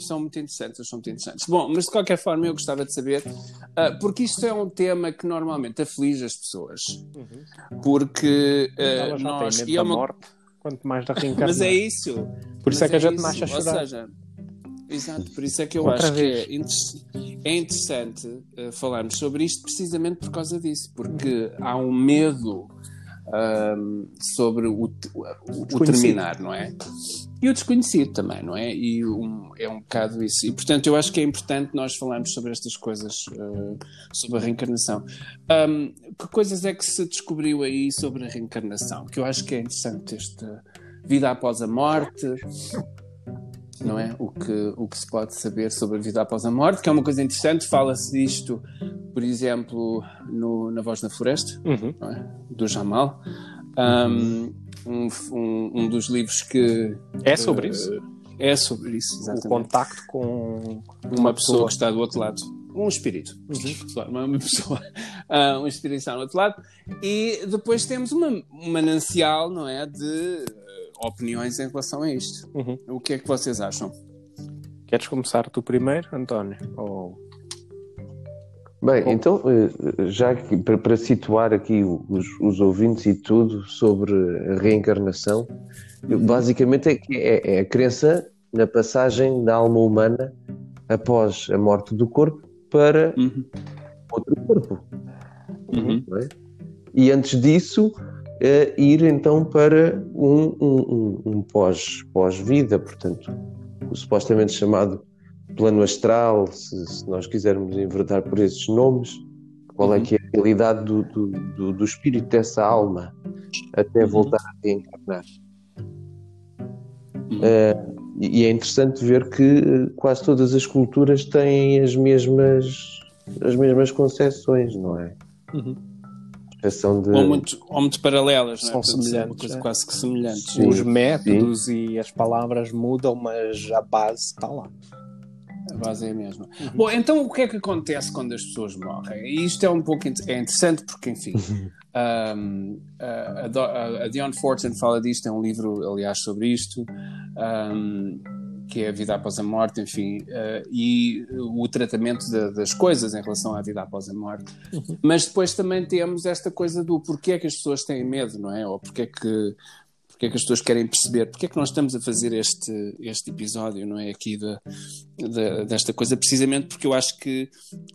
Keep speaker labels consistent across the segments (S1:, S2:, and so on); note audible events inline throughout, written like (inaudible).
S1: é, é, são muito interessantes, são muito interessantes. Bom, mas de qualquer forma eu gostava de saber, uh, porque isto é um tema que normalmente aflige as pessoas, uhum. porque uh, nós...
S2: e é uma... morte, quanto mais da reencarnação. (laughs)
S1: mas é isso.
S2: Por isso é que a gente nasce a chorar.
S1: Ou seja, Exato, por isso é que eu Outra acho vez. que é, inter é interessante uh, falarmos sobre isto precisamente por causa disso, porque há um medo um, sobre o, o, o, terminar, não é? E o desconhecido também, não é? E um, é um bocado isso. E portanto, eu acho que é importante nós falarmos sobre estas coisas, uh, sobre a reencarnação. Um, que coisas é que se descobriu aí sobre a reencarnação? Que eu acho que é interessante esta vida após a morte não é? O que, o que se pode saber sobre a vida após a morte, que é uma coisa interessante. Fala-se disto, por exemplo, no, na Voz da Floresta, uhum. é? do Jamal. Um, um, um, dos livros que.
S2: É sobre uh, isso?
S1: É sobre isso, exatamente.
S2: O contacto com
S1: uma, uma pessoa, que está do outro lado. Um espírito, uhum. uma, uma pessoa, (laughs) uh, um espírito está do outro lado. E depois temos uma, um manancial, não é? De opiniões em relação a isto. Uhum. O que é que vocês acham?
S2: Queres começar tu primeiro, António? Ou...
S3: Bem, Ou... então, eh, já que, para, situar aqui os, os, ouvintes e tudo sobre a reencarnação, uhum. basicamente é, é, é a crença na passagem da alma humana após a morte do corpo para uhum. outro corpo. Uhum. É? E antes disso, uh, ir então para um, um, um pós-vida, pós portanto, o supostamente chamado plano astral, se, se, nós quisermos enverdar por esses nomes, qual é uhum. que é a realidade do, do, do, do espírito dessa alma até uhum. voltar a reencarnar. Uh, e é interessante ver que eh, quase todas as culturas têm as mesmas as mesmas concepções, não é? Uhum
S1: de... Ou muito, ou muito paralelas, são é? semelhantes. Coisa é. quase que semelhantes.
S2: Sim, Os métodos sim. e as palavras mudam, mas a base está lá.
S1: A base é a mesma. Uhum. Bom, então o que é que acontece quando as pessoas morrem? E isto é um pouco é interessante porque, enfim, (laughs) um, a, a, a Dion Fortune fala disto, tem um livro, aliás, sobre isto. Um, que é a vida após a morte, enfim, uh, e o tratamento de, das coisas em relação à vida após a morte. Uhum. Mas depois também temos esta coisa do porquê é que as pessoas têm medo, não é? Ou porquê é que, porquê é que as pessoas querem perceber, porquê é que nós estamos a fazer este, este episódio, não é? Aqui de, de, desta coisa, precisamente porque eu acho que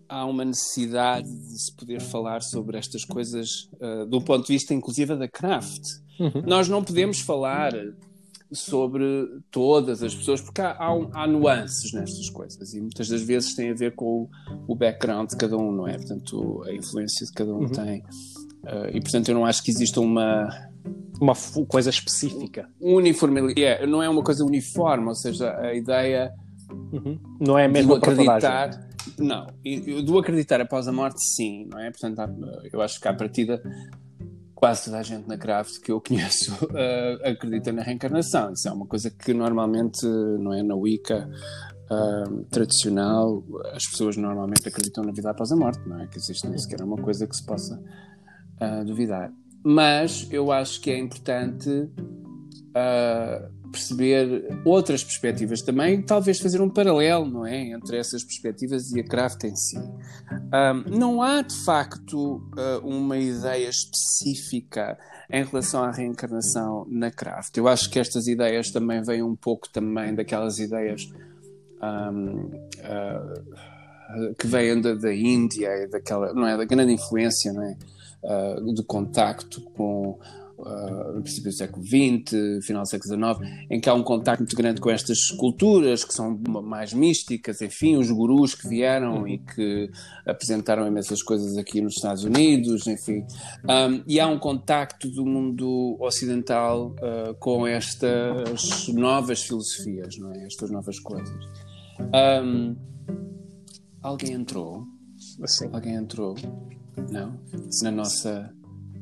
S1: há uma necessidade de se poder falar sobre estas coisas uh, do ponto de vista, inclusive, da craft. Uhum. Nós não podemos falar sobre todas as pessoas, porque há, há, há, nuances nestas coisas e muitas das vezes tem a ver com o, background de cada um, não é? Portanto, a influência de cada um uhum. tem. Uh, e portanto, eu não acho que exista uma.
S2: Uma coisa específica.
S1: Uniformidade. Yeah, não é uma coisa uniforme, ou seja, a ideia.
S2: Uhum. Não é mesmo
S1: acreditar. Não, do acreditar após a morte, sim, não é? Portanto, eu acho que à partida quase toda a gente na craft que eu conheço uh, (laughs) acredita na reencarnação. Isso é uma coisa que normalmente não é na Wicca uh, tradicional. As pessoas normalmente acreditam na vida após a morte, não é? Que existe nem sequer uma coisa que se possa uh, duvidar. Mas eu acho que é importante perceber outras perspectivas também, talvez fazer um paralelo, não é, entre essas perspectivas e a craft em si. Um, não há de facto uh, uma ideia específica em relação à reencarnação na craft. Eu acho que estas ideias também vêm um pouco também daquelas ideias um, uh, que vêm da, da Índia e daquela, não é, da grande influência, não é, uh, do contacto com uh, no princípio do século XX, final do século XIX, em que há um contacto muito grande com estas culturas que são mais místicas, enfim, os gurus que vieram e que apresentaram imensas coisas aqui nos Estados Unidos, enfim. Um, e há um contacto do mundo ocidental uh, com estas novas filosofias, não é? Estas novas coisas. Um, alguém entrou?
S2: Assim.
S1: Alguém entrou? Não? Na nossa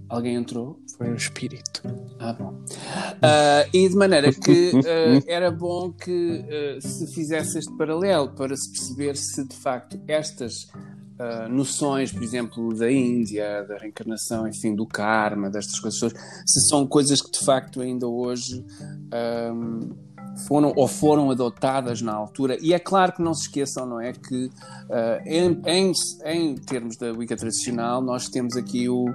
S1: Alguém entrou?
S2: Foi um espírito.
S1: Ah, bom. Uh, e de maneira que uh, era bom que uh, se fizesse este paralelo para se perceber se de facto estas noções, por exemplo, da Índia, da reencarnação, enfim, do karma, destas coisas, se são coisas que de facto ainda hoje foram ou foram adotadas na altura. E é claro que não se esqueçam, não é? Que uh, em, em, em, termos da Wicca tradicional, nós temos aqui o,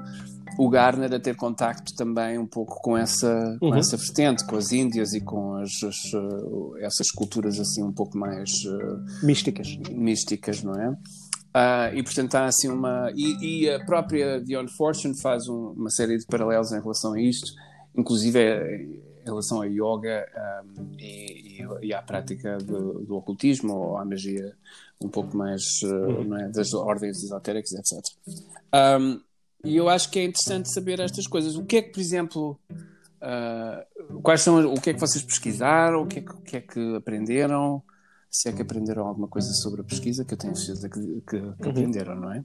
S1: o Garner a ter contacto também um pouco com essa, com uhum. essa vertente, com as Índias e com as, as uh, essas culturas assim um pouco mais
S2: uh, místicas.
S1: místicas, não é? Uh, e portanto há assim uma. E, e a própria Dion Fortune faz um, uma série de paralelos em relação a isto, inclusive é, em relação a yoga um, e, e, e, à prática do, do, ocultismo ou à magia um pouco mais uh, é? das ordens esotéricas, etc. Um, e eu acho que é interessante saber estas coisas. O que é que, por exemplo, uh, quais são, o que é que vocês pesquisaram, o que é que, o que, é que aprenderam, se é que aprenderam alguma coisa sobre a pesquisa, que eu tenho certeza que, que, que uhum. aprenderam, não é?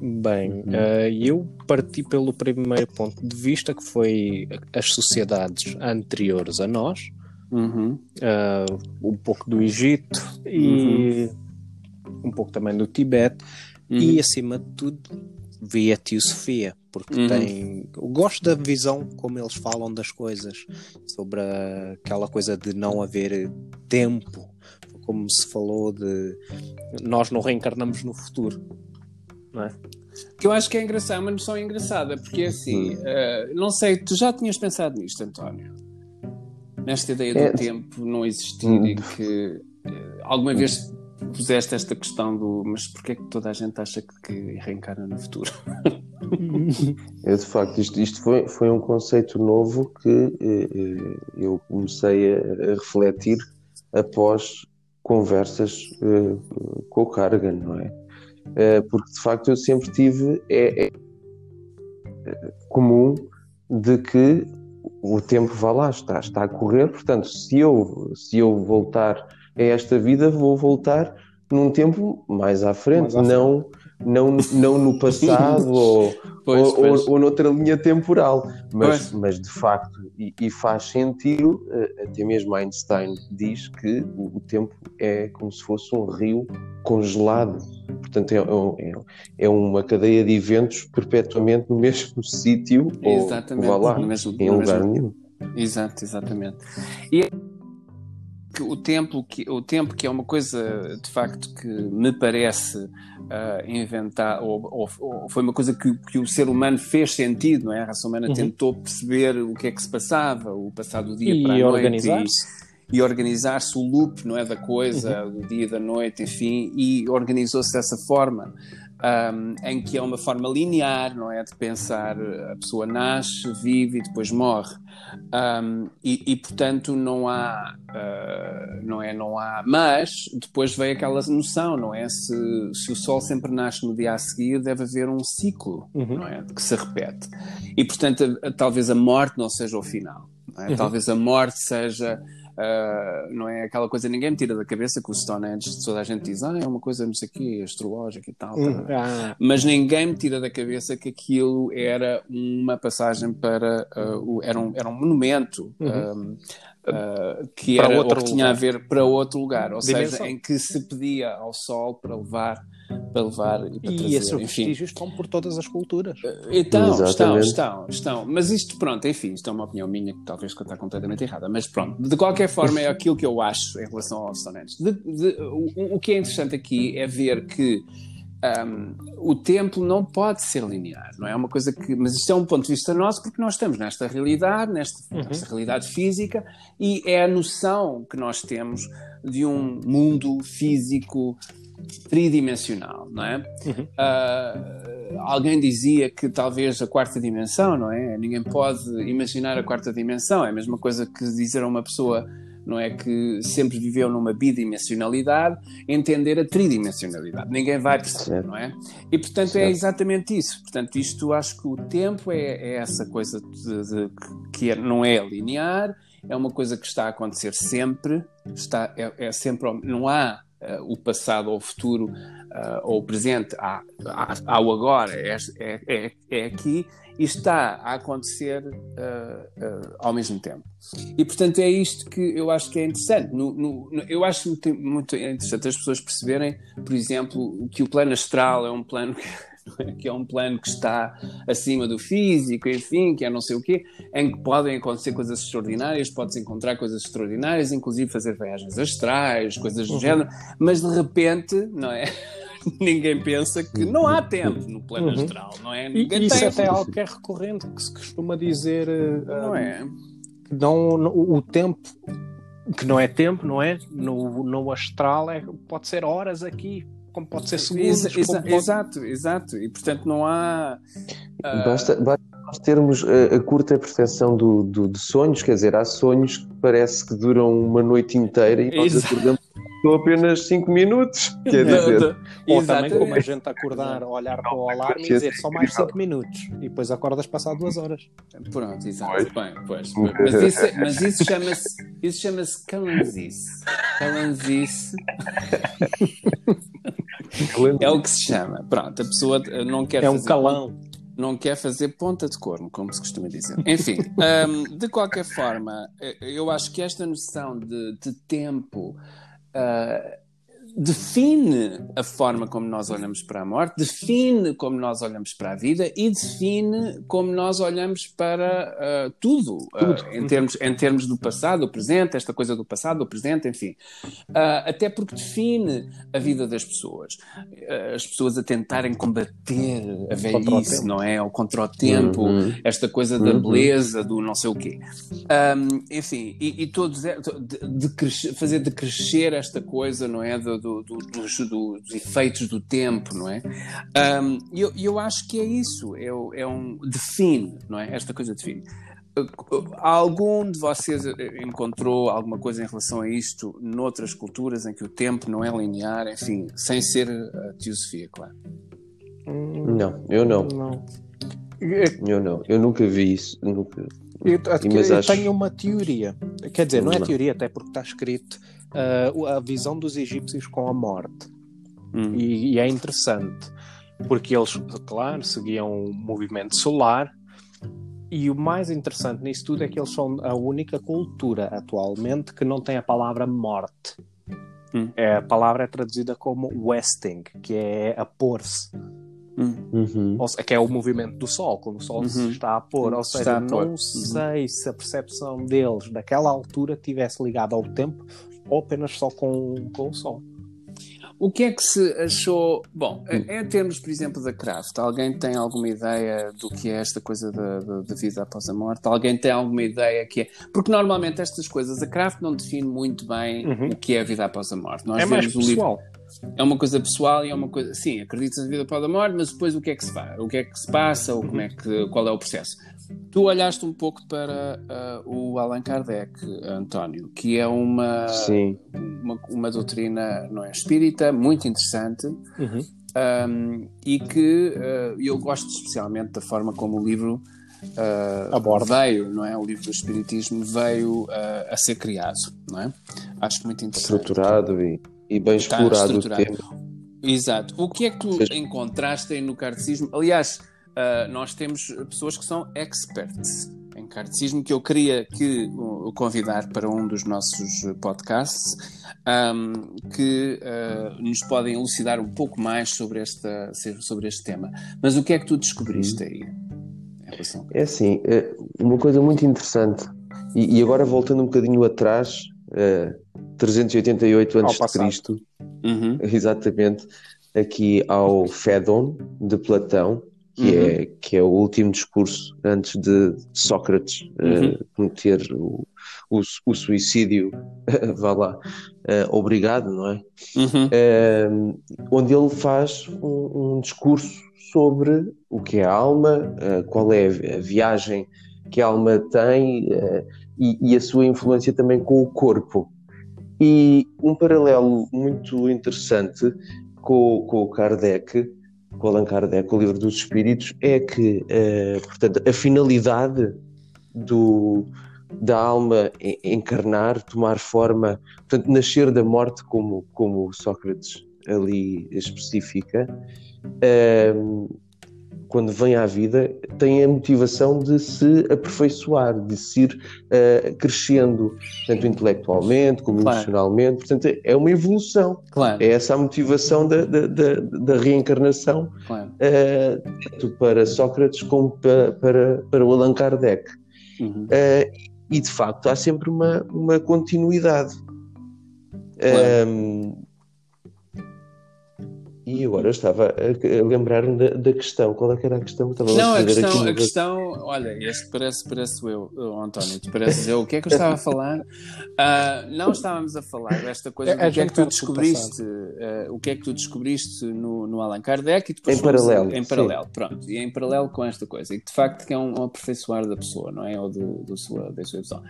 S2: Bem, uhum. uh, eu parti pelo primeiro ponto de vista que foi as sociedades anteriores a nós, uhum. uh, um pouco do Egito e uhum. um pouco também do Tibete e uhum. acima de tudo vi a Tio Sofia, porque uhum. tem. Eu gosto da visão como eles falam das coisas, sobre a, aquela coisa de não haver tempo, como se falou de nós não reencarnamos no futuro, não é?
S1: Que eu acho que é engraçado, uma noção engraçada, porque assim, uh, não sei, tu já tinhas pensado nisto, António? Nesta ideia do é... tempo não existir e hum. que uh, alguma vez puseste esta questão do mas porquê é que toda a gente acha que, reencarna no futuro? (laughs)
S3: é de facto, isto, isto foi, foi um conceito novo que eh, eh, eu comecei a, a, refletir após conversas eh, com o Cargan, não é? Eh, porque de facto eu sempre tive é, é, comum de que o tempo vá lá, está, está a correr, portanto, se eu, se eu voltar a esta vida, vou voltar num tempo mais à frente, mais à não, frente. Não, não no passado (laughs) ou, pois, ou, pois. Ou, ou, noutra linha temporal. Mas, mas de facto, e, e, faz sentido, eh, até mesmo Einstein diz que o, o tempo é como se fosse um rio congelado. Portanto, é, é, é uma cadeia de eventos perpetuamente no mesmo (laughs) sítio ou vá lá, mesmo, em lugar mesmo. nenhum.
S1: Exato, exatamente. E que o tempo que o tempo que é uma coisa de facto que me parece uh, inventar ou, ou, ou, foi uma coisa que, que, o ser humano fez sentido não é a raça humana uhum. tentou perceber o que é que se passava o passado dia e para a noite organizar e, e organizar-se o loop não é da coisa uhum. do dia e da noite enfim e organizou-se dessa forma um, em que é uma forma linear, não é? De pensar a pessoa nasce, vive e depois morre. Um, e, e, portanto não há, uh, não é? Não há. Mas depois vem aquela noção, não é? Se, se o Sol sempre nasce no dia a seguir, deve haver um ciclo, uhum. não é? Que se repete. E portanto, a, a, talvez a morte não seja o final. É? Uhum. Talvez a morte seja Uh, não é aquela coisa, ninguém me tira da cabeça que o Stonehenge, toda a gente diz, ah, é uma coisa não sei o quê, astrológica e tal, hum, ah. mas ninguém me tira da cabeça que aquilo era uma passagem para, uh, o, era, um, era um monumento uhum. Uh, que, era, ou que tinha a ver para outro lugar, ou Dimensão. seja, em que se pedia ao sol para levar para levar
S2: e para e trazer. esses vestígios estão por todas as culturas.
S1: Então, estão, estão, estão. Mas isto, pronto, enfim, isto é uma opinião minha que talvez está completamente errada. Mas pronto, de qualquer forma é (laughs) aquilo que eu acho em relação aos Stonehenge. o, o que é interessante aqui é ver que um, o tempo não pode ser linear, não é uma coisa que. Mas isto é um ponto de vista nosso, porque nós estamos nesta realidade, nesta, uhum. nesta realidade física, e é a noção que nós temos de um mundo físico tridimensional, não é? Uhum. Uh, alguém dizia que talvez a quarta dimensão, não é? Ninguém pode imaginar a quarta dimensão. É a mesma coisa que dizer a uma pessoa, não é, que sempre viveu numa bidimensionalidade, entender a tridimensionalidade. Ninguém vai perceber, não é? E portanto é exatamente isso. Portanto, isto acho que o tempo é, é essa coisa de, de, que é, não é linear. É uma coisa que está a acontecer sempre, está, é, é sempre, não há uh, o passado ou o futuro uh, ou o presente há, há, há o agora, é, é, é, é, aqui e está a acontecer uh, ao mesmo tempo. E portanto é isto que eu acho que é interessante. No, no, no, eu acho muito, muito interessante as pessoas perceberem, por exemplo, que o plano astral é um plano que (laughs) que é um plano que está acima do físico, enfim, que é não sei o quê, em que podem acontecer coisas extraordinárias, pode-se encontrar coisas extraordinárias, inclusive fazer viagens astrais, coisas do uhum. género, mas de repente, não é? (laughs) (laughs) ninguém pensa que não há tempo no plano uhum. astral, não é?
S2: Ninguém e isso até é algo que é recorrente, que se costuma dizer. Uh, não é? Que não, o tempo que não é tempo, não é? No, no astral é, pode ser horas aqui, como pode ser segundos. Exa,
S1: exa, pode... Exato, exato. E portanto não há.
S3: Uh... Basta, basta nós termos a, a curta percepção do, do, de sonhos, quer dizer, há sonhos que parece que duram uma noite inteira e nós acordamos Estou apenas 5 minutos. Quer dizer.
S2: Ou também como a gente acordar, olhar para o alarme e dizer só mais 5 minutos. E depois acordas passar 2 horas.
S1: Pronto, exato. Bem, pois. Mas (laughs) isso, mas isso chama-se isso chama-se calanzice. Calanzice. é o que se chama. Pronto, a pessoa não quer
S2: É um calão.
S1: Não quer fazer ponta de corno, como se costuma dizer. Enfim, (laughs) um, de qualquer forma, eu acho que esta noção de, de tempo uh, define a forma como nós olhamos para a morte, define como nós olhamos para a vida e define como nós olhamos para uh, tudo, uh, em, termos, em termos do passado, do presente, esta coisa do passado, do presente, enfim. Uh, até porque define a vida das pessoas. as pessoas a tentarem combater a velhice, não é? Ou contra o tempo, uhum. esta coisa da uhum. beleza, do não sei o quê. Um, enfim, e, e todos, é, de, de crescer, fazer decrescer esta coisa, não é? Do, do, do, dos, dos, efeitos do tempo, não é? E eu, eu acho que é isso, é, é um define, não é? Esta coisa define. Algum de vocês encontrou alguma coisa em relação a isto noutras culturas em que o tempo não é linear, enfim, sem ser a teosofia, claro?
S3: Não, eu não. não. Eu não, eu nunca vi isso, nunca.
S2: Eu, eu acho... tenho uma teoria, quer dizer, não é teoria, até porque está escrito uh, a visão dos egípcios com a morte. Hum. E, e, é interessante, porque eles, claro, seguiam o movimento solar. E o mais interessante nisso tudo é que eles são a única cultura atualmente que não tem a palavra morte. Hum. É, a palavra é traduzida como westing, que é a pôr-se. Uhum. que é o movimento do Sol, quando o Sol uhum. se está a pôr. Ou seja, não uhum. sei se a percepção deles daquela altura tivesse ligado ao tempo ou apenas só com, com o Sol.
S1: O que é que se achou? Bom, hum. em termos, por exemplo, da craft, alguém tem alguma ideia do que é esta coisa da vida após a morte? Alguém tem alguma ideia que é. Porque normalmente estas coisas, a craft não define muito bem uhum. o que é a vida após a morte.
S2: Nós é mais pessoal. Livro,
S1: é uma coisa pessoal e é uma coisa. Sim, acreditas na vida após a morte, mas depois o que é que se faz? O que é que se passa? Ou como é que, qual é o processo? Tu olhaste um pouco para uh, o Allan Kardec, António, que é uma, uma, uma, doutrina não é, espírita muito interessante uhum. um, e que uh, eu gosto especialmente da forma como o livro uh, veio, não é? O livro do Espiritismo veio a ser criado, não é? Acho muito interessante.
S3: Estruturado e, e bem explorado o tema.
S1: Exato. O que é que tu encontraste no kardecismo? Aliás, uh, nós temos pessoas que são experts em kardecismo que eu queria que uh, convidar para um dos nossos podcasts um, que uh, nos podem elucidar um pouco mais sobre, esta, sobre este tema. Mas o que é que tu descobriste aí?
S3: É assim, é uma coisa muito interessante, e, e agora voltando um bocadinho atrás, uh, 388 a.C., uhum. (laughs) exatamente, aqui ao Fédon de Platão, que, uhum. é, que é o último discurso antes de Sócrates uhum. uh, cometer o, o, o suicídio, (laughs) vá lá, uh, obrigado, não é? Uhum. Uh, onde ele faz um, um, discurso sobre o que é a alma, qual é a viagem que a alma tem e, e a sua influência também com o corpo. E um paralelo muito interessante com, com o Kardec com Allan Kardec, o livro dos Espíritos, é que, uh, portanto, a finalidade do, da alma encarnar, tomar forma, portanto, nascer da morte, como, como Sócrates ali especifica, uh, quando vem à vida, tem a motivação de se aperfeiçoar, de se ir uh, crescendo, tanto intelectualmente como claro. emocionalmente. Portanto, é uma evolução. Claro. É essa a motivação da, da, da, da reencarnação, claro. uh, tanto para Sócrates como para, para, para o Allan Kardec. Uhum. Uh, e, de facto, há sempre uma, uma continuidade. Um, e agora eu estava a, lembrar-me da, da, questão. Qual é que era a questão? Estava
S1: não, a, questão, a questão, olha, este parece, parece eu, oh, António, tu pareces eu. O que é que eu estava a falar? Uh, não estávamos a falar desta coisa. É, o que é que tu descobriste? Uh, o que é que tu descobriste no, no Allan Kardec e depois
S3: em paralelo.
S1: Em paralelo, sim. pronto. E em paralelo com esta coisa. E de facto que é um, um aperfeiçoar da pessoa, não é? Ou do, do sua, da sua pessoa.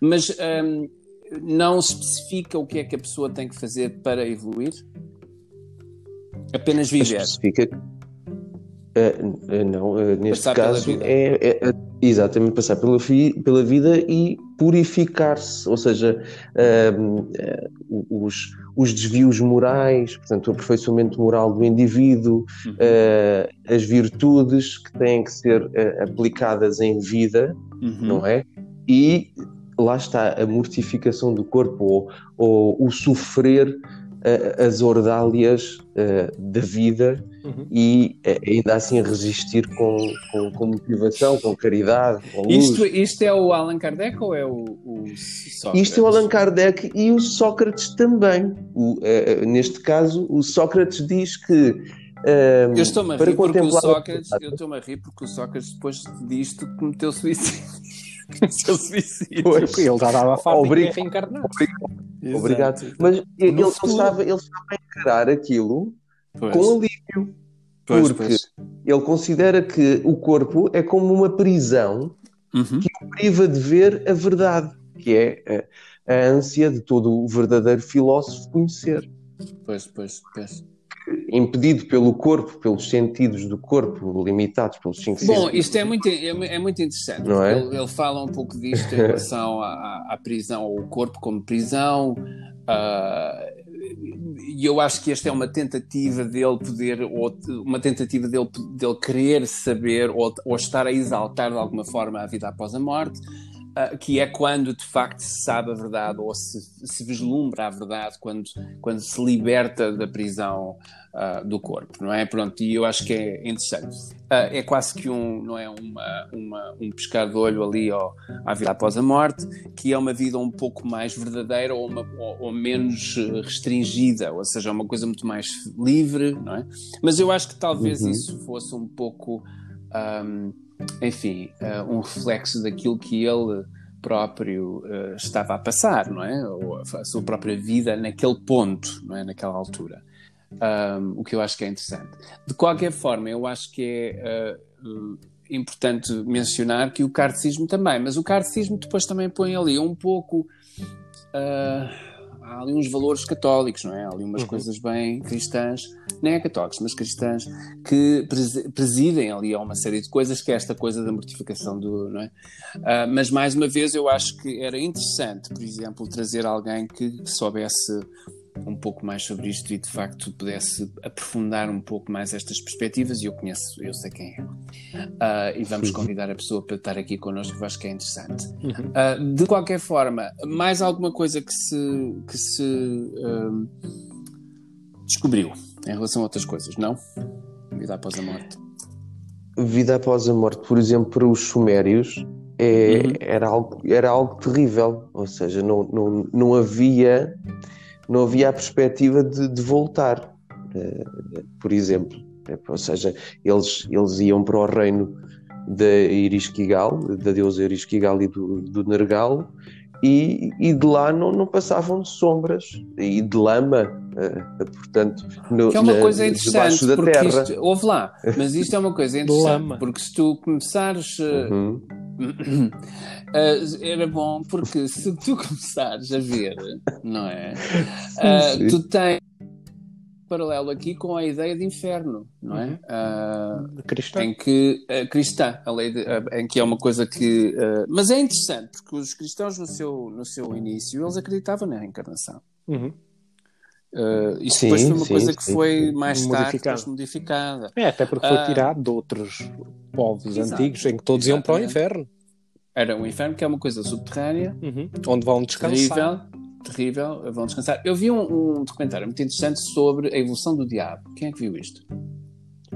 S1: Mas um, não especifica o que é que a pessoa tem que fazer para evoluir? Apenas viver.
S3: Especifica. Uh, não, uh, neste passar caso é, é, é, exatamente passar pela, pela vida e purificar-se, ou seja, uh, os, os desvios morais, portanto, o aperfeiçoamento moral do indivíduo, uhum. as virtudes que têm que ser aplicadas em vida, uhum. não é? E lá está a mortificação do corpo ou, ou o sofrer as ordálias uh, da vida uhum. e uh, ainda assim resistir com, com, com, motivação, com caridade, com luz.
S1: Isto, isto é o Allan Kardec ou é o, o Sócrates?
S3: Isto é o Allan Kardec e o Sócrates também. O, uh, neste caso, o Sócrates diz que
S1: eu estou-me a rir porque o Sócrates, eu estou a rir porque o Sócrates depois disto cometeu suicídio. (laughs) seu suicídio.
S2: Pois. Ele já dava a farta Obrig... reencarnar.
S3: Obrigado. Obrigado. Mas ele, ele, estava, ele estava a encarar aquilo pois. com alívio. Pois, porque pois. ele considera que o corpo é como uma prisão uhum. que o priva de ver a verdade, que é a, a ânsia de todo o verdadeiro filósofo conhecer.
S1: Pois, pois, pois
S3: impedido pelo corpo, pelos sentidos do corpo, limitados pelos cinco
S1: Bom, isto é muito, é, é muito interessante. Não é? ele, ele, fala um pouco disto em relação à, à prisão, ao corpo como prisão. Uh, e eu acho que esta é uma tentativa dele poder, ou uma tentativa dele, dele querer saber ou, ou estar a exaltar de alguma forma a vida após a morte. Uh, que é quando de facto se sabe a verdade ou se, se vislumbra a verdade, quando, quando se liberta da prisão uh, do corpo, não é? Pronto, e eu acho que é interessante. Uh, é quase que um, não é, uma, uma, um pescar de olho ali ó, à vida após a morte, que é uma vida um pouco mais verdadeira ou, uma, ou, ou menos restringida, ou seja, é uma coisa muito mais livre, não é? Mas eu acho que talvez uhum. isso fosse um pouco, um, enfim, uh, um reflexo daquilo que ele próprio uh, estava a passar, não é? Ou a sua própria vida naquele ponto, não é? Naquela altura um, o que eu acho que é interessante. De qualquer forma, eu acho que é uh, importante mencionar que o cardecismo também, mas o cardecismo depois também põe ali um pouco. Uh, há ali uns valores católicos, não é? Há ali umas uhum. coisas bem cristãs, nem é católicos, mas cristãs, que presidem ali a uma série de coisas, que é esta coisa da mortificação do, não é? Uh, mas mais uma vez eu acho que era interessante, por exemplo, trazer alguém que, que soubesse um pouco mais sobre isto e de facto pudesse aprofundar um pouco mais estas perspectivas e eu conheço, eu sei quem é. Uh, e vamos convidar a pessoa para estar aqui connosco, que eu acho que é interessante. Uh, de qualquer forma, mais alguma coisa que se, que se uh, descobriu em relação a outras coisas, não? Vida após a morte.
S3: Vida após a morte, por exemplo, para os sumérios, é, uhum. era, algo, era algo terrível, ou seja, não, não, não havia não havia a perspectiva de, de voltar, uh, por exemplo. Ou seja, eles, eles iam para o reino da Irisquigal, da deusa Irisquigal e do, do Nergal, e, e, de lá não, não passavam de sombras e de lama, uh, portanto, no,
S1: que é uma na, coisa interessante, da porque terra. Isto, ouve lá, mas isto é uma coisa (laughs) interessante, porque se tu começares. Uh, uhum. Uh, (clears throat) era bom, porque se tu (laughs) começares a ver, não é? Sim. Tu tens paralelo aqui com a ideia de inferno, não é? Uh,
S2: cristã.
S1: Em que, uh, cristã, a lei de, uh, em que é uma coisa que. mas é interessante, porque os cristãos, no seu, no seu início, eles acreditavam na reencarnação. Uhum. Uh, isso sim, depois foi uma sim, coisa que sim, foi mais tarde modificada.
S2: É, até porque foi uh, tirado de outros povos exato, antigos em que todos exatamente. iam para o inferno.
S1: Era o inferno, que é uma coisa subterrânea,
S2: uhum. onde vão descansar.
S1: Terrível, terrível, vão descansar. Eu vi um, um, documentário muito interessante sobre a evolução do diabo. Quem é que viu isto?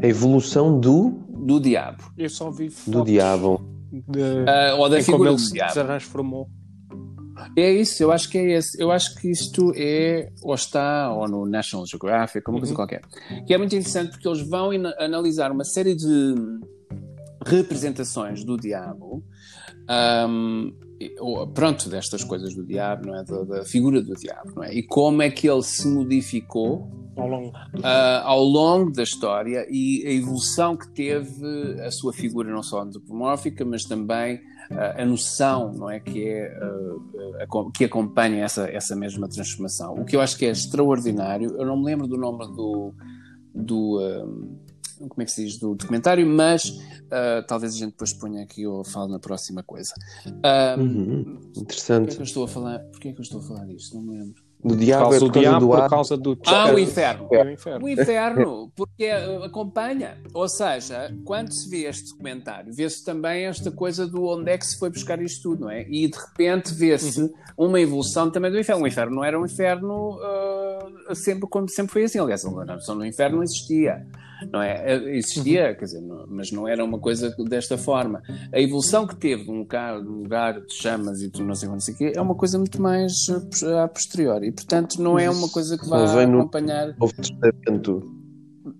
S3: A evolução do?
S1: Do diabo.
S2: Eu só vi fotos
S3: do diabo.
S2: De... Uh,
S1: ou da figura
S2: como ele
S1: do diabo.
S2: se transformou.
S1: É isso, eu acho que é esse. Eu acho que isto é, ou está, ou no National Geographic, uma coisa uhum. qualquer. Que é muito interessante porque eles vão analisar uma série de representações do diabo, um, pronto, destas coisas do diabo, não é? Da, da, figura do diabo, não é? E como é que ele se modificou
S2: ao longo,
S1: uh, ao longo da história e a evolução que teve a sua figura, não só antropomórfica, mas também a noção não é que é que acompanha essa essa mesma transformação. O que eu acho que é extraordinário eu não me lembro do nome do do como é que se diz do documentário mas uh, talvez a gente depois ponha aqui ou fale na próxima coisa. Uh,
S3: uhum. interessante.
S1: porque é que eu estou a falar porque é que eu estou a falar disto? Não me lembro
S3: do diabo, por causa, do, diabo, do
S2: por causa do
S1: Ah, o inferno. É. o inferno. O inferno, porque acompanha. Ou seja, quando se vê este documentário, vê-se também esta coisa do onde é que se foi buscar isto tudo, não é? E de repente vê-se uhum. uma evolução também do inferno. O inferno não era um inferno uh, sempre, como sempre foi assim. Aliás, a noção do inferno não existia não é? Eh, existia, uhum. quer dizer, não, mas não era uma coisa desta forma. A evolução que teve de um lugar, de, um lugar de chamas e de não sei quanto, é uma coisa muito mais eh, a posteriori. E, portanto, não é uma coisa que vai acompanhar. No.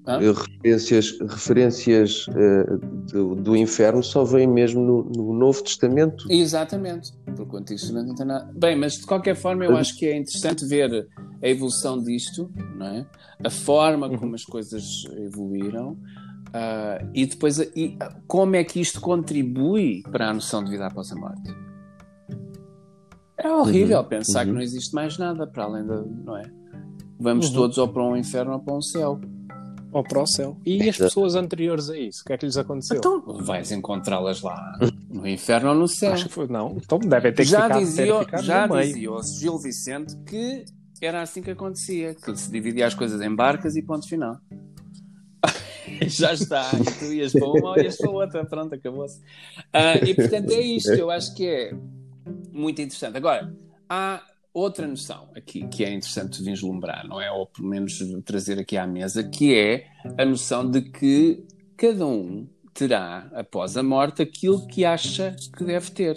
S3: Ah? Referências, referências uh, do, do, inferno só vêm mesmo no, no, Novo Testamento.
S1: Exatamente, porque o Antigo Testamento não tem nada. Bem, mas de qualquer forma eu acho que é interessante ver a evolução disto, não é? a forma uhum. como as coisas evoluíram uh, e depois e, como é que isto contribui para a noção de vida após a morte. É horrível uhum. pensar uhum. que não existe mais nada para além da. não é? Vamos uhum. todos ou para um inferno ou para um céu.
S2: Ou para o céu. E as pessoas anteriores a isso, o que é que lhes aconteceu?
S1: Então vais encontrá-las lá no inferno ou no céu.
S2: Acho que foi, não. Então devem ter
S1: já
S2: que
S1: dizia, Já dizia o Gil Vicente que era assim que acontecia, que se dividia as coisas em barcas e ponto final. (laughs) Já está, e tu ias para uma ou ias para outra, pronto, acabou-se. Uh, e portanto é isto, eu acho que é muito interessante. Agora, há outra noção aqui que é interessante vislumbrar, não é? Ou pelo menos trazer aqui à mesa, que é a noção de que cada um terá, após a morte, aquilo que acha que deve ter.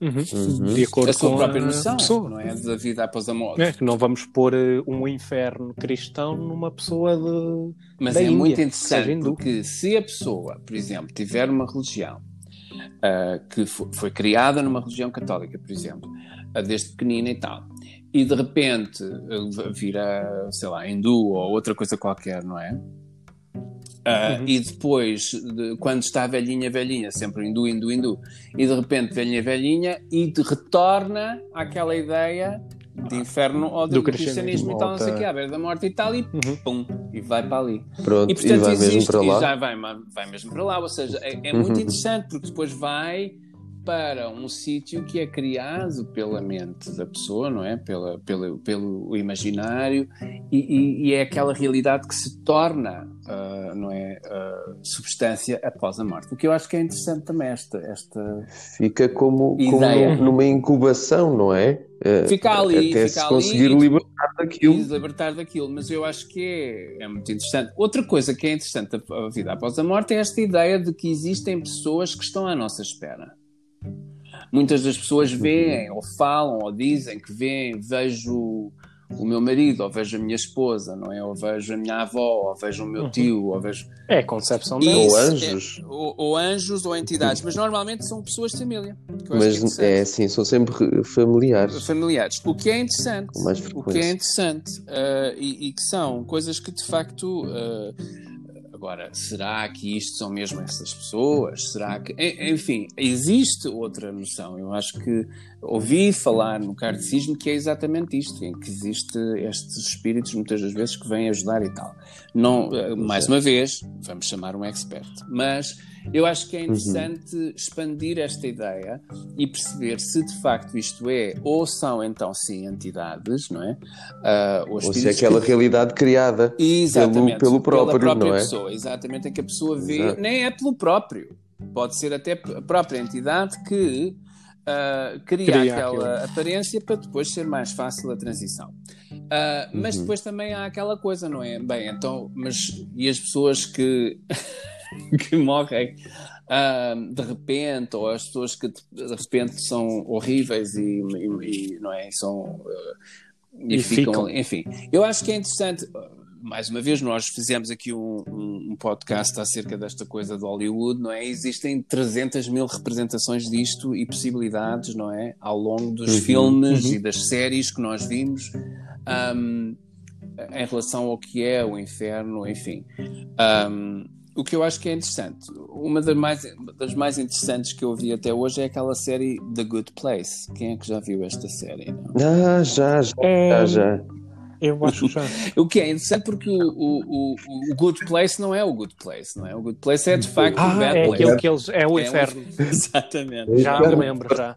S2: Uhum. Uhum. De acordo
S1: a sua
S2: com
S1: própria noção, pessoa. não é? Da vida após a morte.
S2: É, não vamos pôr uh, um inferno cristão numa pessoa de.
S1: Mas
S2: é
S1: Índia, muito interessante porque se a pessoa, por exemplo, tiver uma religião uh, que foi, foi, criada numa religião católica, por exemplo, uh, desde pequenina e tal, e de repente vira, sei lá, hindu ou outra coisa qualquer, não é? Uh, uhum. E depois, de, quando está velhinha, velhinha, sempre hindu, hindu, hindu, e de repente velhinha, velhinha, e retorna àquela ideia de inferno ou de, do cristianismo, e tal, não sei o que, à beira da morte e tal, e uhum. pum, e vai para ali.
S3: Pronto, e portanto e vai existe, mesmo para lá.
S1: e já vai, vai mesmo para lá, ou seja, é, é muito uhum. interessante, porque depois vai para um sítio que é criado pela mente da pessoa, não é? Pela, pelo, pelo imaginário, e, e, é aquela realidade que se torna, uh, não é? Uh, substância após a morte. O que eu acho que é interessante também, esta. esta
S3: Fica como, como numa incubação, não é?
S1: Uh, fica ali,
S3: até
S1: fica
S3: se conseguir ali, libertar daquilo.
S1: Libertar daquilo, mas eu acho que é, é muito interessante. Outra coisa que é interessante a, a vida após a morte é esta ideia de que existem pessoas que estão à nossa espera Muitas das pessoas veem, ou falam, ou dizem que veem, vejo o meu marido, ou vejo a minha esposa, não é? Ou vejo a minha avó, ou vejo o meu uhum. tio, ou vejo.
S2: É a concepção
S3: de Ou anjos.
S1: É, ou, ou, anjos ou entidades, mas normalmente são pessoas de família.
S3: Mas é, é assim, são sempre familiares.
S1: Familiares. O que é interessante. O que é interessante uh, e, e, que são coisas que de facto. Uh, Agora, será que isto são mesmo essas pessoas? Será que. Enfim, existe outra noção. Eu acho que ouvi falar no cardecismo que é exatamente isto, em que existe estes espíritos muitas das vezes que vêm ajudar e tal. Não, eh, mais uma vez, vamos chamar um expert. Mas Eu acho que é interessante uhum. expandir esta ideia e perceber se de facto isto é, ou são então sim entidades, não é?
S3: Uh, ou, se é aquela que... realidade criada exatamente, pelo, pelo próprio,
S1: pela própria
S3: não é?
S1: pessoa, exatamente, em que a pessoa vê, Exato. nem é pelo próprio, pode ser até a própria entidade que uh, cria, cria aquela aquilo. aparência para depois ser mais fácil a transição. Uh, mas uhum. depois também há aquela coisa, não é? Bem, então, mas e as pessoas que, (laughs) (laughs) que morrem uh, de repente, ou as pessoas que de repente são horríveis e, e, e não é? São, uh, e, e ficam, ficam, enfim. Eu acho que é interessante mais uma vez, nós fizemos aqui um, um, um, podcast acerca desta coisa do Hollywood, não é? Existem 300 mil representações disto e possibilidades, não é? Ao longo dos uhum, filmes uhum. e das séries que nós vimos um, em relação ao que é o inferno, enfim. O que eu acho que é interessante, uma das mais, das mais interessantes que eu vi até hoje é aquela série The Good Place. Quem é que já viu esta série?
S3: Não? Ah, já, já, já. já.
S2: Eu acho já. (laughs)
S1: o que é interessante porque o, o, o, Good Place não é o Good Place, não é? O Good Place é de facto
S2: ah,
S1: o Bad
S2: é
S1: Place.
S2: Que eles, é o é inferno. (laughs)
S1: Exatamente.
S2: Já me lembro já.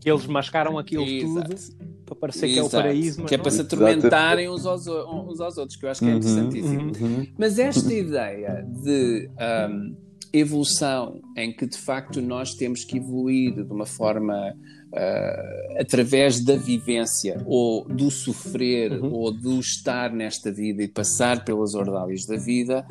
S2: Que eles mascaram aquilo Exato. tudo parecer Exato. que é o paraíso.
S1: que é para se atormentarem uns aos, uns aos outros, que eu acho que é uhum, interessantíssimo. Uhum, uhum. Mas esta ideia de um, evolução em que de facto nós temos que evoluir de uma forma uh, através da vivência ou do sofrer uhum. ou do estar nesta vida e passar pelas ordálias da vida,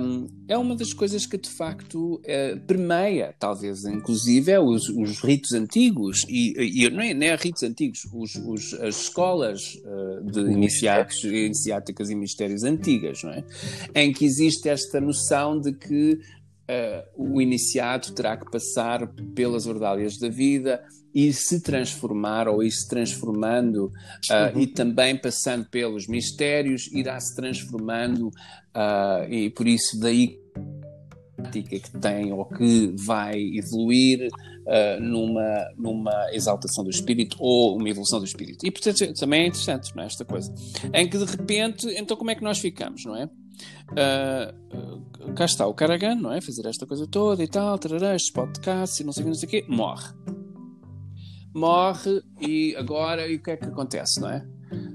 S1: um, é uma das coisas que de facto uh, permeia, talvez inclusive, é os, os ritos antigos, e, e não, é, não é ritos antigos, os, os, as escolas uh, de iniciados, iniciáticas e mistérios antigas, não é? em que existe esta noção de que Uh, o iniciado terá que passar pelas ordálias da vida, e se transformar ou ir se transformando uh, uhum. e também passando pelos mistérios, irá se transformando uh, e por isso daí que tem ou que vai evoluir uh, numa, numa exaltação do espírito ou uma evolução do espírito. E portanto também é interessante não é, esta coisa. Em que de repente, então como é que nós ficamos, não é? Uh, cá está o Karagan, não é? Fazer esta coisa toda e tal, tarará, estes podcasts e não sei o que, não sei o quê, morre morre e agora e o que é que acontece, não é?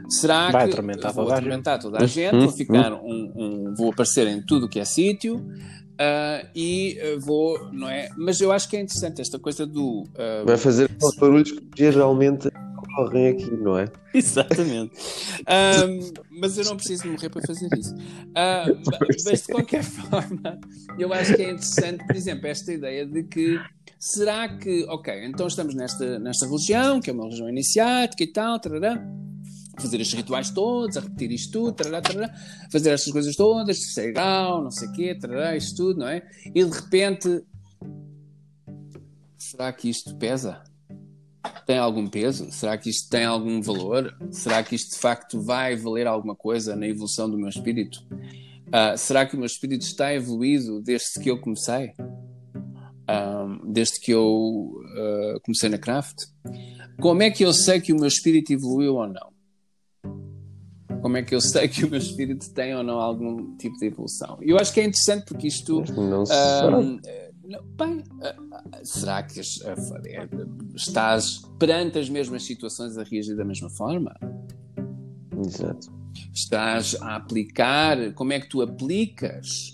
S1: Será
S2: Vai
S1: que
S2: atormentar
S1: vou
S2: toda
S1: atormentar toda a gente, vou ficar um, um, vou aparecer em tudo que é sítio uh, e uh, vou, não é? Mas eu acho que é interessante esta coisa do
S3: uh, vai fazer os barulhos que geralmente ocorrem aqui, não é? (laughs)
S1: Exatamente. mas eu não preciso morrer para fazer isso. (laughs) mas de qualquer (laughs) forma, eu acho que é interessante, por exemplo, esta ideia de que será que, ok, então estamos nesta, nesta religião, que é uma religião iniciática e tal, tarará, fazer estes rituais todos, a repetir isto tudo, tarará, tarará, fazer estas coisas todas, ser legal, não sei o quê, tarará, isto tudo, não é? E de repente, será que isto pesa? Tem algum peso? Será que isto tem algum valor? Será que isto de facto vai valer alguma coisa na evolução do meu espírito? Uh, será que o meu espírito está evoluído desde que eu comecei? um, desde que eu uh, comecei na craft. Como é que eu sei que o meu espírito evoluiu ou não? Como é que eu sei que o meu espírito tem ou não algum tipo de evolução? Eu acho que é interessante porque isto.
S3: Não
S1: bem, uh, será que estás perante as mesmas situações a reagir da mesma forma?
S3: Exato.
S1: Estás a aplicar, como é que tu aplicas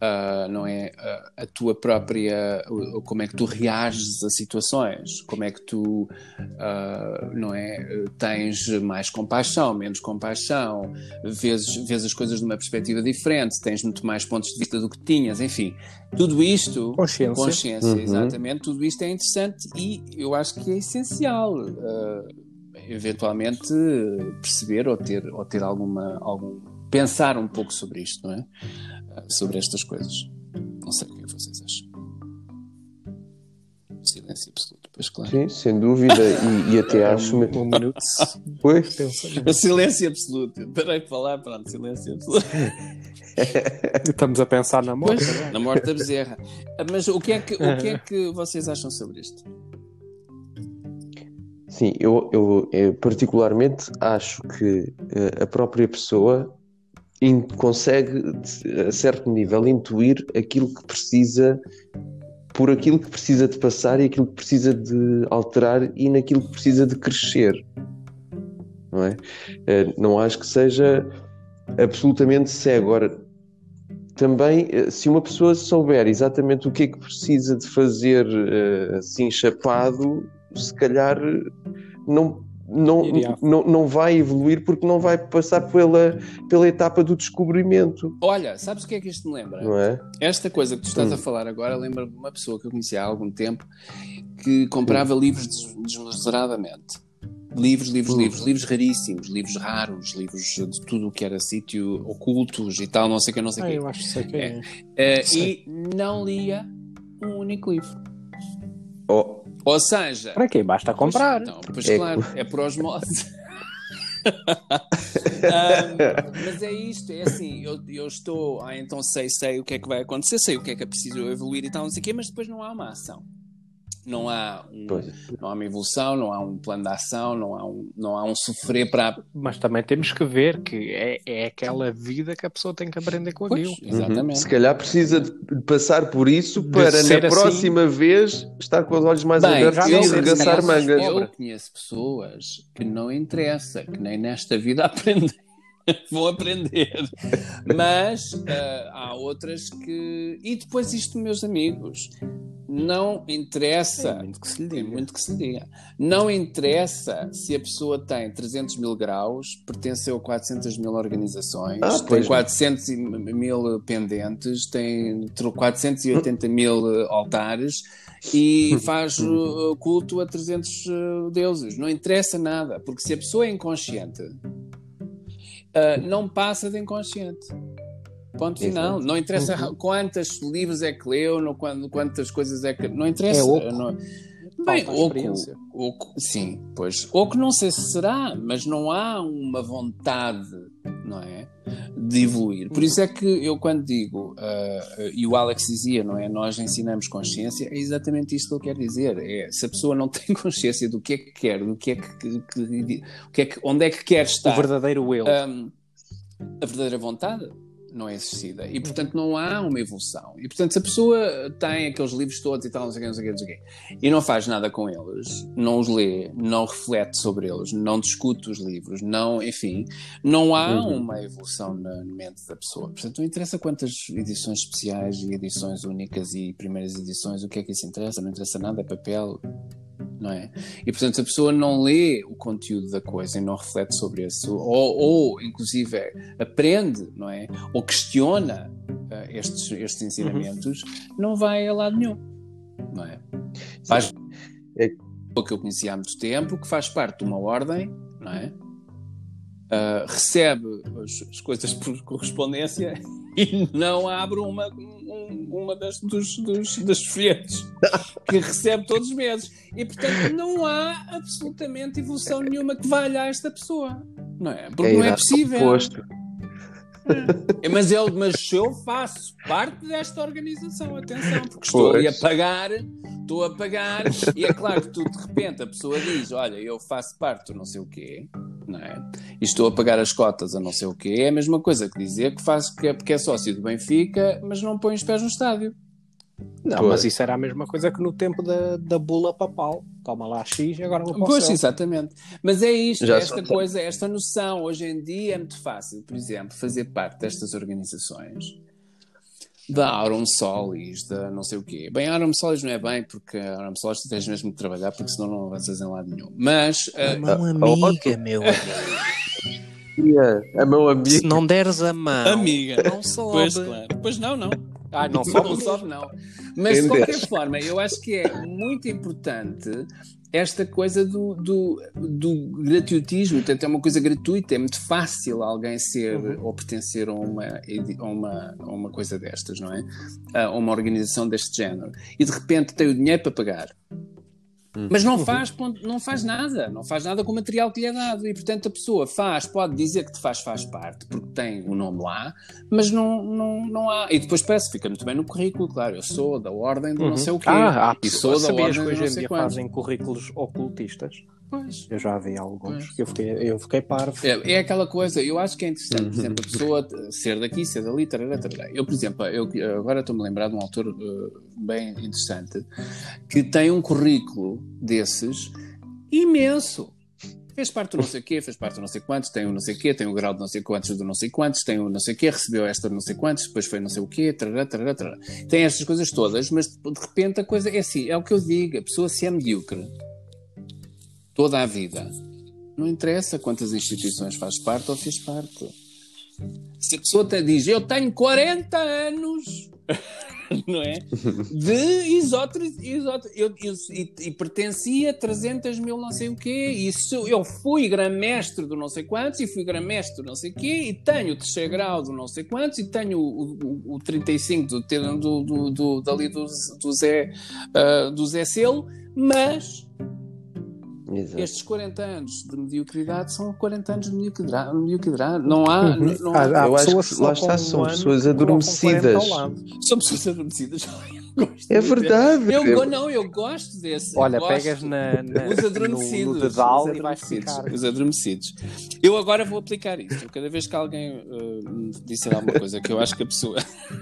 S1: Uh, não é uh, a tua própria uh, como é que tu reages a situações como é que tu não é tens mais compaixão menos compaixão vês, vês as coisas de uma perspectiva diferente tens muito mais pontos de vista do que tinhas enfim tudo isto
S2: consciência,
S1: consciência uhum. exatamente tudo isto é interessante e eu acho que é essencial eventualmente perceber ou ter ou ter alguma algum pensar um pouco sobre isto não é sobre estas coisas. Não sei o que é vocês acham. Silêncio absoluto, pois claro.
S3: Sim, sem dúvida, e, e até acho. Um,
S2: um minuto. (laughs)
S3: Pois.
S1: silêncio absoluto. Parei de falar, pronto, silêncio absoluto. (laughs)
S2: Estamos a pensar na morte. Pois,
S1: é? na morte da bezerra. Mas o que, é que, o que é que (laughs) vocês acham sobre isto?
S3: Sim, eu, eu, eu particularmente acho que uh, a própria pessoa in, consegue, a certo nível, intuir aquilo que precisa, por aquilo que precisa de passar e aquilo que precisa de alterar e naquilo que precisa de crescer. Não é? Eh, não acho que seja absolutamente cego. Agora, também, eh, se uma pessoa souber exatamente o que é que precisa de fazer eh, assim chapado, se calhar não não, não, não vai evoluir porque não vai passar pela, pela etapa do descobrimento.
S1: Olha, sabes o que é que isto me lembra?
S3: Não é?
S1: Esta coisa que tu estás hum. a falar agora lembra-me de uma pessoa que eu conhecia há algum tempo que comprava hum. livros desmesuradamente. Livros, livros, hum. livros, livros raríssimos, livros raros, livros de tudo o que era sítio ocultos e tal, não sei o que, não sei o
S2: ah,
S1: que.
S2: Eu acho que sei que é.
S1: é. Uh, e não lia um único livro. Oh, ou seja.
S2: Para quê? Basta comprar.
S1: Pois, então, pois é, claro, é por osmose. um, (laughs) mas é isto, é assim, eu, eu estou, ah, então sei, sei o que é que vai acontecer, sei o que é que é preciso evoluir e tal, não sei o quê, mas depois não há uma ação não há, um, não há uma evolução, não há um plano de ação, não há um, não há um sofrer para.
S2: Mas também temos que ver que é, é aquela vida que a pessoa tem que aprender com aquilo.
S1: Pois, exatamente.
S3: Uhum. Se calhar precisa de passar por isso para na assim... próxima vez estar com os olhos mais Bem, abertos e arregaçar mangas.
S1: Eu conheço pessoas que não interessa, que nem nesta vida (laughs) aprendem. vão aprender. Mas uh, há outras que. E depois isto, meus amigos, não interessa. Tem muito que se lhe diga. Muito que se diga. Não interessa se a pessoa tem 300 mil graus, pertenceu a 400 mil organizações, ah, tem 400 mil pendentes, tem 480 (laughs) mil altares e faz culto a 300 eh, deuses. Não interessa nada, porque se a pessoa é inconsciente, não passa de inconsciente. Ponto final. Não interessa uhum. quantos livros é que leu, no, quantas coisas é que. Não interessa.
S2: É
S1: não... Bem, oco, oco, sim, pois. Oco não sei se será, mas não há uma vontade, não é? De evoluir. Por isso é que eu, quando digo, uh, e o Alex dizia, não é? Nós ensinamos consciência, é exatamente isto que eu quero dizer. É, se a pessoa não (laughs) tem consciência do que é que quer, do que é que, que, que, é que onde é que quer estar.
S2: O verdadeiro eu. Um,
S1: a verdadeira vontade não é exercida. E, portanto, não há uma evolução. E, portanto, se a pessoa tem aqueles livros todos e tal, não sei o que, não sei o que, não sei o que, e não faz nada com eles, não os lê, não reflete sobre eles, não discute os livros, não, enfim, não há uhum. uma evolução na mente da pessoa. Portanto, não interessa quantas edições especiais e edições únicas e primeiras edições, o que é que isso interessa? Não interessa nada, é papel, não é? E portanto, se a pessoa não lê o conteúdo da coisa e não reflete sobre isso, ou, ou inclusive aprende, não é? Ou questiona uh, estes, estes ensinamentos, uhum. não vai a lado nenhum, não é? Faz é... o que eu conheci há muito tempo, que faz parte de uma ordem, não é? Uh, recebe as, as coisas por correspondência (laughs) e não abre uma, um, uma das, dos, dos, das folhetos que recebe todos os meses. E portanto não há absolutamente evolução nenhuma que valha a esta pessoa. Não é? Porque é não é possível. Oposto. É, mas, ele, mas eu faço parte desta organização, atenção, porque estou ali a pagar, estou a pagar, e é claro que tu de repente a pessoa diz: Olha, eu faço parte do não sei o quê, não é? E estou a pagar as cotas a não sei o quê, é a mesma coisa que dizer que que é porque é sócio do Benfica, mas não põe os pés no estádio.
S2: Não, pois. mas isso era a mesma coisa que no tempo da, da bula papal. Toma lá X e agora não posso.
S1: Pois, exatamente. Mas é isto, Já esta coisa, esta noção. Hoje em dia é muito fácil, por exemplo, fazer parte destas organizações da Aurum Solis, da não sei o quê. Bem, Aurum Solis não é bem, porque a Aurum Solis tens mesmo de trabalhar, porque senão não avanças em lado nenhum. Mas.
S2: Uh, mão amiga, meu amigo. (laughs)
S3: a mão amiga.
S2: Se não deres a mão,
S1: amiga.
S2: não sobe.
S1: Pois, claro. Pois não, não. Ah, não sobe, não (laughs) sobe, não. Mas de qualquer forma, eu acho que é muito importante esta coisa do, do, do gratuitismo, portanto, é uma coisa gratuita, é muito fácil alguém ser uhum. ou pertencer a uma, a, uma, a uma coisa destas, não é? A uma organização deste género. E de repente tem o dinheiro para pagar. Mas não faz, não faz nada, não faz nada com o material que lhe é dado. E portanto a pessoa faz, pode dizer que te faz, faz parte, porque tem o nome lá, mas não, não, não há. E depois parece, fica muito bem no currículo, claro. Eu sou da ordem do uhum. não sei o quê.
S2: Ah, há ordem que hoje em dia fazem currículos ocultistas. Pois. Eu já vi alguns. Eu fiquei, eu fiquei parvo.
S1: É, é, aquela coisa, eu acho que é interessante, por exemplo, a pessoa ser daqui, ser dali, tarará, tarará. Eu, por exemplo, eu, agora estou-me a lembrar de um autor uh, bem interessante que tem um currículo desses imenso. Fez parte do não sei quê, fez parte do não sei quantos, tem o um não sei quê, tem o um grau de não sei quantos do não sei quantos, tem o um não sei quê, recebeu esta não sei quantos, depois foi não sei o quê, tarará, tarará, tarará. Tem estas coisas todas, mas de repente a coisa é assim, é o que eu digo, a pessoa se é medíocre toda a vida. Não interessa quantas instituições faz parte ou fez parte. Se a pessoa te diz, eu tenho 40 anos, (laughs) não é? De isótris, isótris eu, eu, e, e, pertencia a 300 mil não sei o quê, e eu fui grã-mestre do não sei quantos, e fui grã-mestre do não sei o quê, e tenho o terceiro grau do não sei quantos, e tenho o, o, o 35 do, do, do, do, dali do, do, Zé, uh, do Zé Selo, mas Exato. Estes 40 anos de mediocridade são 40 anos de mediocridade. mediocridade. Não há. Uhum. Não há,
S3: há eu acho que lá está, são pessoas adormecidas.
S1: São pessoas adormecidas.
S3: É verdade.
S1: Eu, não, eu gosto desse.
S2: Olha,
S1: gosto.
S2: pegas na, na,
S1: os adormecidos.
S2: No, no dedal os e vais ficar.
S1: Os adormecidos. Eu agora vou aplicar isto. Cada vez que alguém uh, me disser alguma coisa que eu acho que a pessoa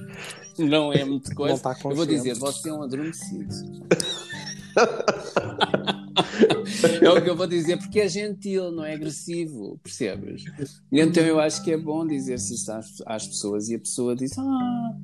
S1: (laughs) não é muito coisa, eu vou dizer: você é um adormecido. (laughs) (laughs) é o que eu vou dizer, porque é gentil, não é agressivo, percebes? Então eu acho que é bom dizer-se isso às, às, pessoas e a pessoa diz: Ah,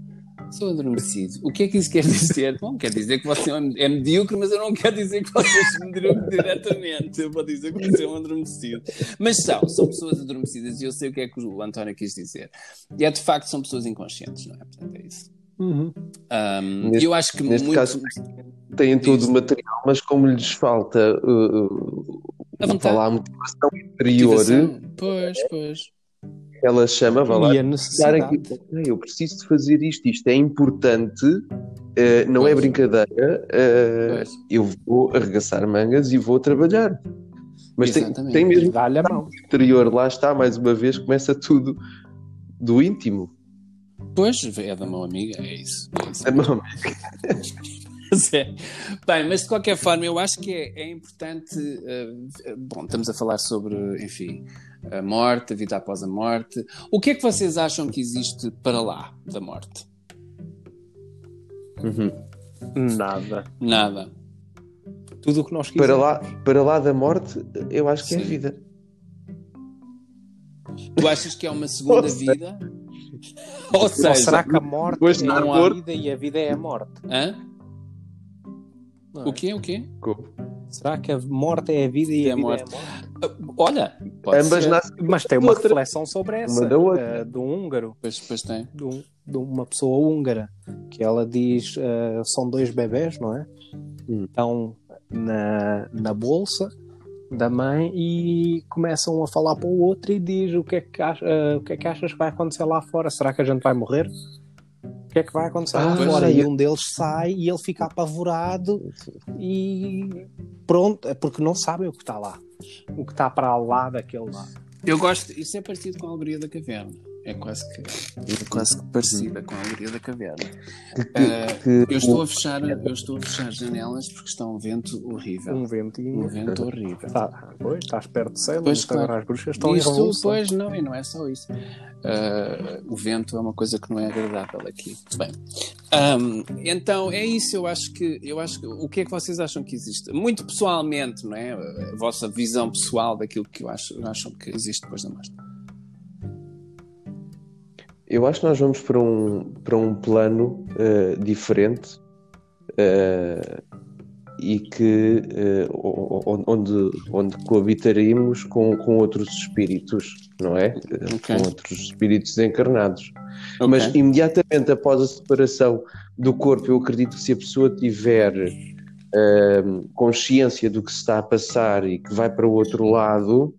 S1: sou adormecido. O que é que isso quer (laughs) dizer? Bom, quer dizer que você é medíocre, mas eu não quero dizer que você é medíocre diretamente. Eu vou dizer que você é um adormecido. Mas são, são pessoas adormecidas e eu sei o que é que o António quis dizer. E é de facto, são pessoas inconscientes, não é? Portanto, é isso.
S2: Uhum.
S1: Um, neste, eu acho que
S3: neste
S1: muito...
S3: caso têm todo o material, mas como lhes falta uh, a falar a motivação interior, motivação.
S1: Pois, pois.
S3: Ela chama, vai lá,
S2: e a necessidade.
S3: Aqui, eu preciso de fazer isto, isto é importante, uh, não é pois. é brincadeira, uh, eu vou arregaçar mangas e vou trabalhar. Mas tem, tem mesmo
S2: Dá-lhe a mão.
S3: interior, lá está, mais uma vez, começa tudo do íntimo.
S1: Pois, é da mão amiga, é isso. É isso.
S3: A mão amiga.
S1: é. Bem, mas de qualquer forma, eu acho que é, é importante. Uh, bom, estamos a falar sobre, enfim, a morte, a vida após a morte. O que é que vocês acham que existe para lá da morte?
S2: Uhum. Nada.
S1: Nada.
S2: Tudo o que nós quisermos.
S3: Para lá, para lá da morte, eu acho que Sim. é a vida.
S1: Tu achas que é uma segunda vida? Ou seja,
S2: Ou será que a morte é a vida e a vida é a morte?
S1: Hã? É? O quê? O quê?
S2: Será que a morte é a vida e, e a, vida morte? é a morte?
S1: Uh, olha,
S3: Ambas nascem
S2: mas tem uma outra. reflexão sobre essa uh, de um húngaro.
S1: Pois, pois tem.
S2: De, um, de, uma pessoa húngara que ela diz uh, são dois bebés, não é? Hum. Estão na, na bolsa da mãe e começam a falar para o outro e diz o que é que, acha, uh, o que, é que achas que vai acontecer lá fora? Será que a gente vai morrer? O que é que vai acontecer ah, lá fora? E um deles sai e ele fica apavorado e pronto, é porque não sabem o que está lá, o que está para lá daquele lá.
S1: Eu gosto, isso é parecido com a alegria da caverna é quase que, é quase que parecida com a alegria da caverna. Uh, eu, estou a fechar, eu estou a fechar janelas porque está um vento horrível.
S2: Um ventinho.
S1: Um vento horrível.
S2: Tá, pois, estás perto de céu, pois, claro. as bruxas estão
S1: Isto, em Pois, não, e não é só isso. Uh, o vento é uma coisa que não é agradável aqui. Bem, um, então é isso. Eu acho que, eu acho que o que é que vocês acham que existe? Muito pessoalmente, não é? A vossa visão pessoal daquilo que eu acho, acham que existe depois da morte.
S3: Eu acho que nós vamos para um, para um plano uh, diferente uh, e que uh, onde, onde coabitaremos com, com outros espíritos, não é? Okay. Com outros espíritos encarnados. Okay. Mas imediatamente após a separação do corpo, eu acredito que se a pessoa tiver consciência do que se está a passar e que vai para o outro lado,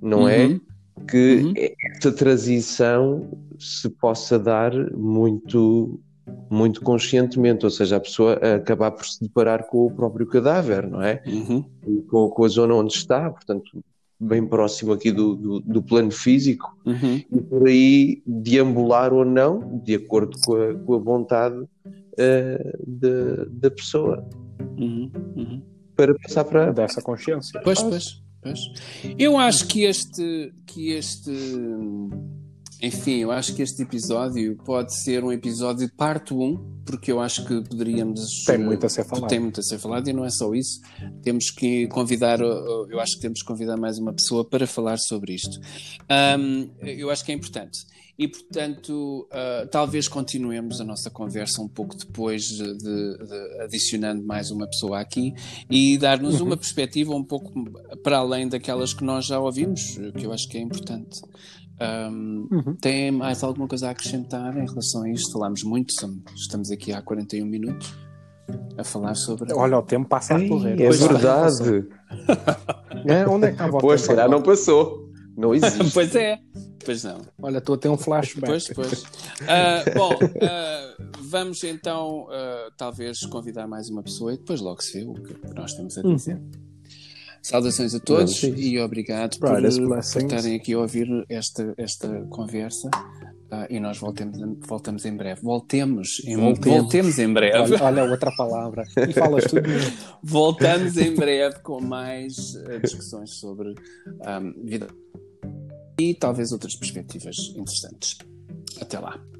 S3: não é? uhum. é? Que uhum. esta transição se possa dar muito muito conscientemente, ou seja, a pessoa acabar por se deparar com o próprio cadáver, não é?
S1: Uhum.
S3: Com, com, a zona onde está, portanto, bem próximo aqui do, do, do plano físico,
S1: uhum.
S3: e por aí deambular ou não, de acordo com a, com a vontade uh, da, da pessoa.
S1: Uhum. uhum
S3: para passar para.
S2: Dessa consciência.
S1: Pois, pois, pois. Eu acho que este. Que este enfim, eu acho que este episódio pode ser um episódio de parte 1, porque eu acho que poderíamos.
S2: Tem muito a ser falado.
S1: Tem muito a ser falado e não é só isso. Temos que convidar, eu acho que temos que convidar mais uma pessoa para falar sobre isto. Um, eu acho que é importante. E, portanto, uh, talvez continuemos a nossa conversa um pouco depois, de, de, adicionando mais uma pessoa aqui e dar-nos uhum. uma perspectiva um pouco para além daquelas que nós já ouvimos, que eu acho que é importante. Um, uhum. Tem mais alguma coisa a acrescentar em relação a isto? Falámos muito, estamos aqui há 41 minutos a falar sobre.
S2: Olha, o tempo passa a correr.
S3: É verdade. (laughs)
S2: é, onde é que estava
S3: Pois, será não passou. Não (laughs) existe.
S1: pois é. Pois não.
S2: Olha, estou a ter um flashback.
S1: Pois, pois. Uh, bom, uh, vamos então uh, talvez convidar mais uma pessoa e depois logo se vê o que nós temos a dizer. Uhum. Saudações a todos e obrigado por, por, estarem aqui a ouvir esta, esta conversa. Uh, e nós voltemos, voltamos em breve. Voltemos em, voltemos. voltemos em breve.
S2: Olha, olha, outra palavra. E falas tudo.
S1: voltamos em breve com mais uh, discussões sobre um, vida e talvez outras perspectivas interessantes. Até lá.